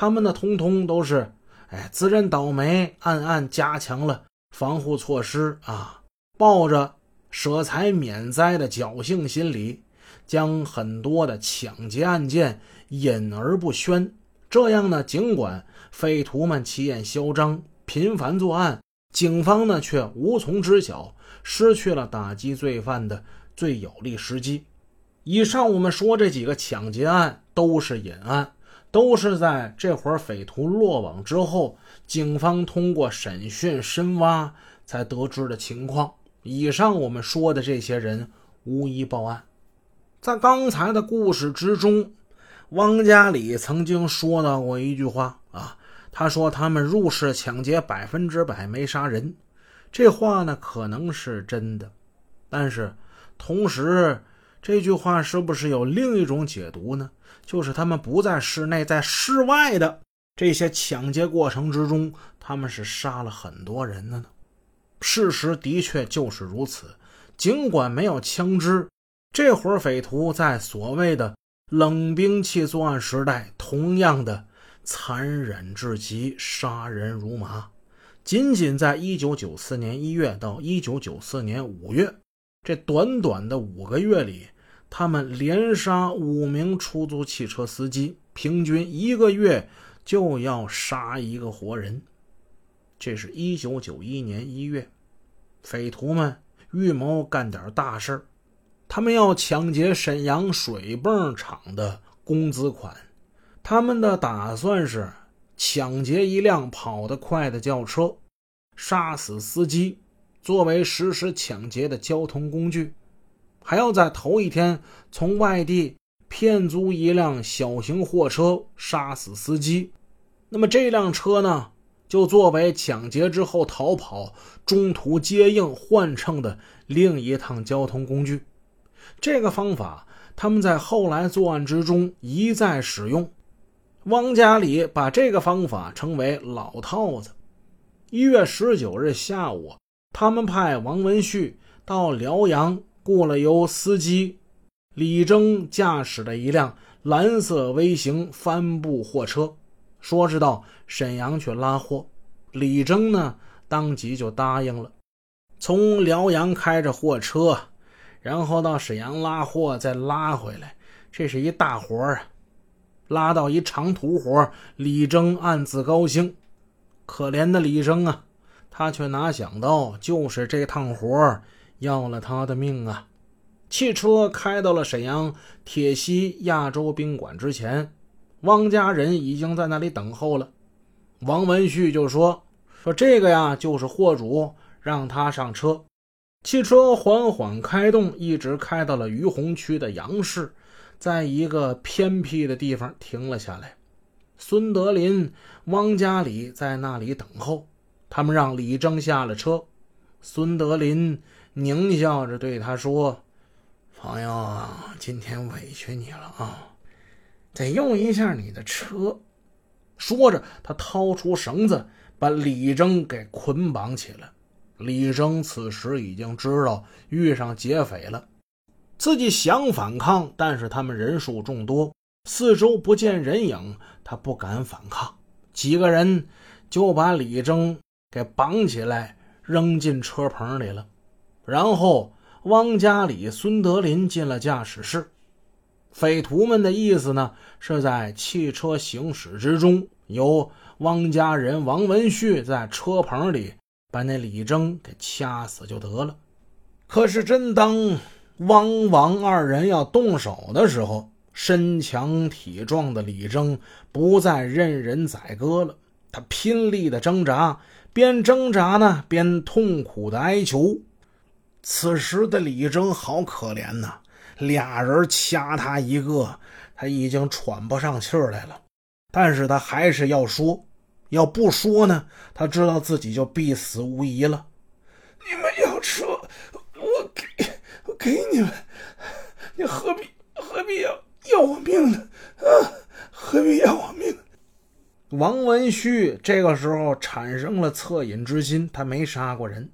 他们呢，通通都是哎自认倒霉，暗暗加强了防护措施啊，抱着舍财免灾的侥幸心理，将很多的抢劫案件隐而不宣。这样呢，尽管匪徒们气焰嚣张，频繁作案，警方呢却无从知晓，失去了打击罪犯的最有利时机。以上我们说这几个抢劫案都是隐案，都是在这伙匪徒落网之后，警方通过审讯深挖才得知的情况。以上我们说的这些人无一报案。在刚才的故事之中。汪家里曾经说到过一句话啊，他说他们入室抢劫百分之百没杀人，这话呢可能是真的，但是同时这句话是不是有另一种解读呢？就是他们不在室内，在室外的这些抢劫过程之中，他们是杀了很多人的呢？事实的确就是如此，尽管没有枪支，这伙匪徒在所谓的。冷兵器作案时代，同样的残忍至极，杀人如麻。仅仅在1994年1月到1994年5月这短短的五个月里，他们连杀五名出租汽车司机，平均一个月就要杀一个活人。这是一九九一年一月，匪徒们预谋干点大事。他们要抢劫沈阳水泵厂的工资款，他们的打算是抢劫一辆跑得快的轿车，杀死司机，作为实施抢劫的交通工具，还要在头一天从外地骗租一辆小型货车，杀死司机。那么这辆车呢，就作为抢劫之后逃跑、中途接应换乘的另一趟交通工具。这个方法，他们在后来作案之中一再使用。汪家里把这个方法称为“老套子”。一月十九日下午，他们派王文旭到辽阳雇了由司机李征驾驶的一辆蓝色微型帆布货车，说是到沈阳去拉货。李征呢，当即就答应了，从辽阳开着货车。然后到沈阳拉货，再拉回来，这是一大活啊！拉到一长途活，李征暗自高兴。可怜的李征啊，他却哪想到，就是这趟活儿要了他的命啊！汽车开到了沈阳铁西亚洲宾馆之前，汪家人已经在那里等候了。王文旭就说：“说这个呀，就是货主，让他上车。”汽车缓缓开动，一直开到了于洪区的杨市，在一个偏僻的地方停了下来。孙德林、汪家里在那里等候。他们让李征下了车。孙德林狞笑着对他说：“朋友，今天委屈你了啊，得用一下你的车。”说着，他掏出绳子，把李征给捆绑起来。李征此时已经知道遇上劫匪了，自己想反抗，但是他们人数众多，四周不见人影，他不敢反抗。几个人就把李征给绑起来，扔进车棚里了。然后汪家里、孙德林进了驾驶室。匪徒们的意思呢，是在汽车行驶之中，由汪家人王文旭在车棚里。把那李征给掐死就得了。可是，真当汪王二人要动手的时候，身强体壮的李征不再任人宰割了。他拼力的挣扎，边挣扎呢，边痛苦的哀求。此时的李征好可怜呐，俩人掐他一个，他已经喘不上气来了。但是他还是要说。要不说呢，他知道自己就必死无疑了。你们要吃，我给，我给你们，你何必何必要要我命呢？啊，何必要我命？王文旭这个时候产生了恻隐之心，他没杀过人，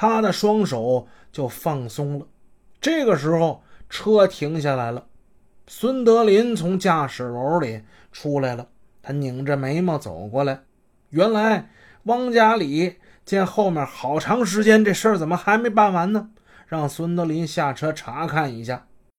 他的双手就放松了。这个时候，车停下来了，孙德林从驾驶楼里出来了。他拧着眉毛走过来。原来汪家里见后面好长时间这事儿怎么还没办完呢？让孙德林下车查看一下。